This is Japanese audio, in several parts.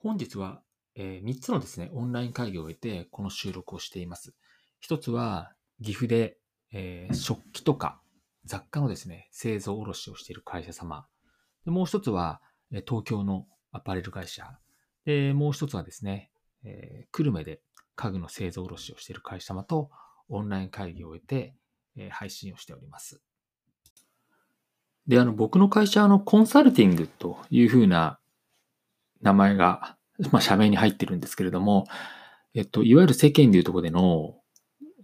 本日は、え3つのですね、オンライン会議を終えて、この収録をしています。一つは、岐阜で、えー、食器とか雑貨のですね、製造卸をしている会社様。でもう一つは、東京のアパレル会社。で、もう一つはですね、えー、久留米で家具の製造卸をしている会社様とオンライン会議を終えて、え、配信をしております。で、あの、僕の会社のコンサルティングというふうな名前が、まあ、社名に入ってるんですけれども、えっと、いわゆる世間でいうとこでの、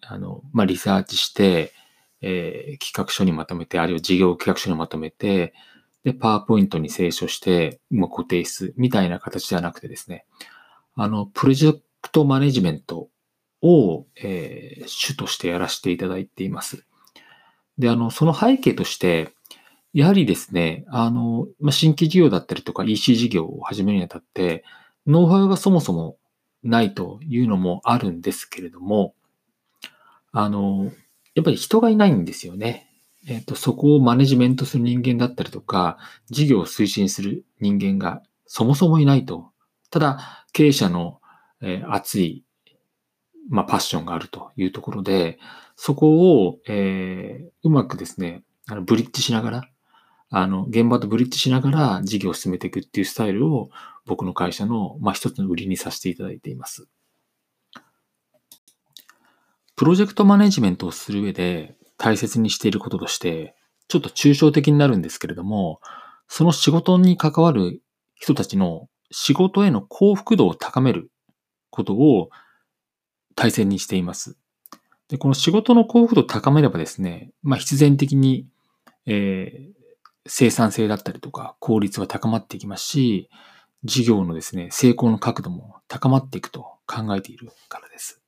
あの、まあ、リサーチして、えー、企画書にまとめて、あるいは事業企画書にまとめて、で、パワーポイントに清書して、まあ、固定室みたいな形ではなくてですね、あの、プロジェクトマネジメントを、えー、主としてやらせていただいています。で、あの、その背景として、やはりですね、あの、まあ、新規事業だったりとか EC 事業を始めるにあたって、ノウハウがそもそもないというのもあるんですけれども、あの、やっぱり人がいないんですよね。えっ、ー、と、そこをマネジメントする人間だったりとか、事業を推進する人間がそもそもいないと。ただ、経営者の、えー、熱い、まあ、パッションがあるというところで、そこを、えー、うまくですね、あのブリッジしながら、あの、現場とブリッジしながら事業を進めていくっていうスタイルを僕の会社の、まあ、一つの売りにさせていただいています。プロジェクトマネジメントをする上で大切にしていることとして、ちょっと抽象的になるんですけれども、その仕事に関わる人たちの仕事への幸福度を高めることを大切にしています。で、この仕事の幸福度を高めればですね、まあ必然的に、えー、生産性だったりとか効率は高まっていきますし、事業のですね、成功の角度も高まっていくと考えているからです。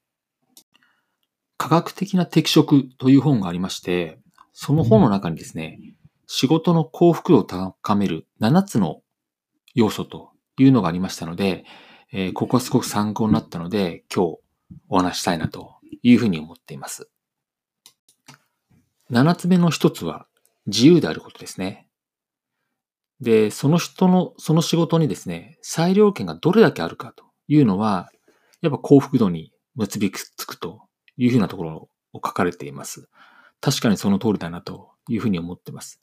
科学的な適職という本がありまして、その本の中にですね、仕事の幸福度を高める7つの要素というのがありましたので、えー、ここはすごく参考になったので、今日お話したいなというふうに思っています。7つ目の一つは自由であることですね。で、その人の、その仕事にですね、裁量権がどれだけあるかというのは、やっぱ幸福度に結びつくというふうなところを書かれています。確かにその通りだなというふうに思っています。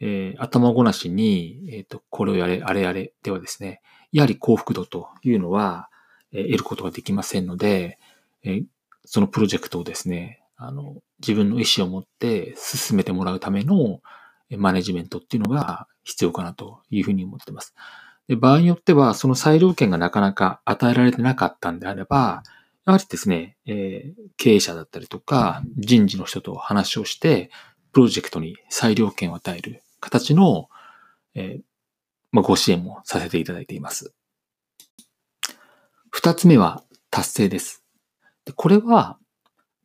えー、頭ごなしに、えっ、ー、と、これをやれ、あれやれではですね、やはり幸福度というのは、えー、得ることができませんので、えー、そのプロジェクトをですね、あの、自分の意思を持って進めてもらうためのマネジメントっていうのが必要かなというふうに思っています。で場合によっては、その裁量権がなかなか与えられてなかったんであれば、やはりですね、えー、経営者だったりとか、人事の人と話をして、プロジェクトに裁量権を与える形の、えー、まあ、ご支援もさせていただいています。二つ目は達成です。でこれは、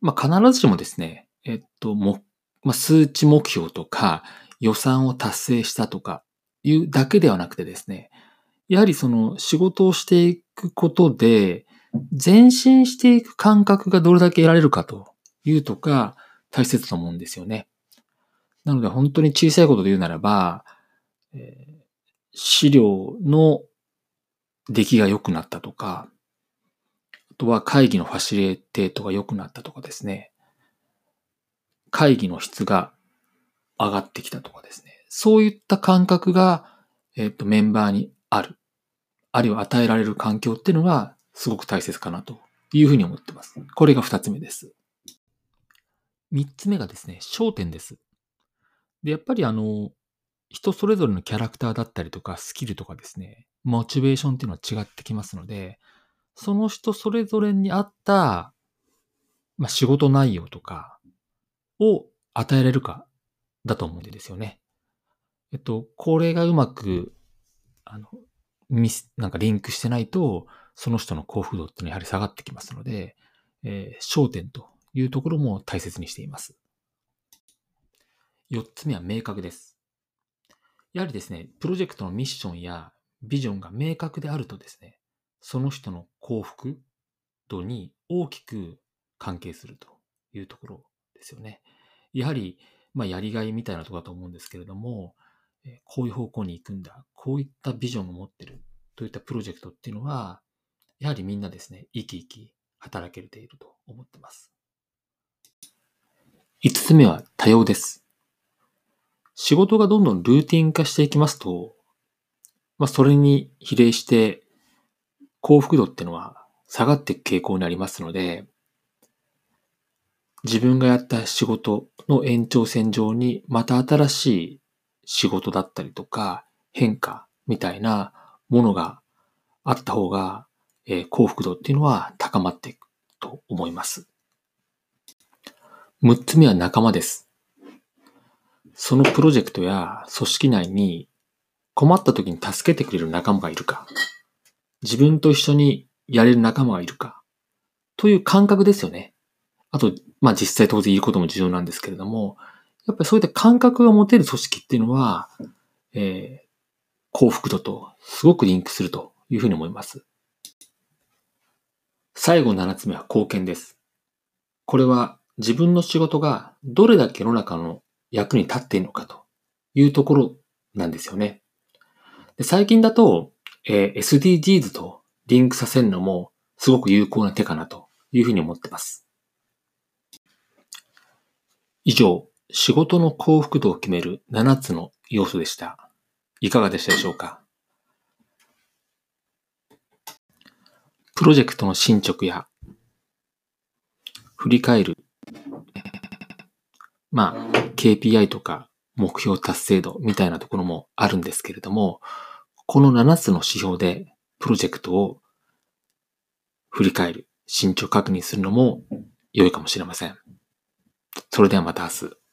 まあ、必ずしもですね、えっと、も、まあ、数値目標とか予算を達成したとかいうだけではなくてですね、やはりその仕事をしていくことで、前進していく感覚がどれだけ得られるかというとか、大切と思うんですよね。なので本当に小さいことで言うならば、え、資料の出来が良くなったとか、あとは会議のファシリテートが良くなったとかですね。会議の質が上がってきたとかですね。そういった感覚が、えっ、と、メンバーにある。あるいは与えられる環境っていうのがすごく大切かなというふうに思ってます。これが二つ目です。三つ目がですね、焦点です。で、やっぱりあの、人それぞれのキャラクターだったりとか、スキルとかですね、モチベーションっていうのは違ってきますので、その人それぞれに合った、まあ、仕事内容とかを与えられるかだと思うんですよね。えっと、これがうまく、あの、ミス、なんかリンクしてないと、その人の幸福度ってのはやはり下がってきますので、えー、焦点というところも大切にしています。四つ目は明確です。やはりですね、プロジェクトのミッションやビジョンが明確であるとですね、その人の幸福度に大きく関係するというところですよね。やはり、まあ、やりがいみたいなとこだと思うんですけれども、こういう方向に行くんだ、こういったビジョンを持ってるといったプロジェクトっていうのは、やはりみんなですね、生き生き働けていると思ってます。5つ目は多様です。仕事がどんどんルーティン化していきますと、まあ、それに比例して幸福度っていうのは下がっていく傾向にありますので、自分がやった仕事の延長線上にまた新しい仕事だったりとか変化みたいなものがあった方が、え、幸福度っていうのは高まっていくと思います。6つ目は仲間です。そのプロジェクトや組織内に困った時に助けてくれる仲間がいるか、自分と一緒にやれる仲間がいるか、という感覚ですよね。あと、まあ実際当然言うことも重要なんですけれども、やっぱりそういった感覚が持てる組織っていうのは、えー、幸福度とすごくリンクするというふうに思います。最後7つ目は貢献です。これは自分の仕事がどれだけ世の中の役に立っているのかというところなんですよね。で最近だと、えー、SDGs とリンクさせるのもすごく有効な手かなというふうに思ってます。以上、仕事の幸福度を決める7つの要素でした。いかがでしたでしょうか？プロジェクトの進捗や振り返るまあ、KPI とか目標達成度みたいなところもあるんですけれども、この7つの指標でプロジェクトを振り返る、進捗確認するのも良いかもしれません。それではまた明日。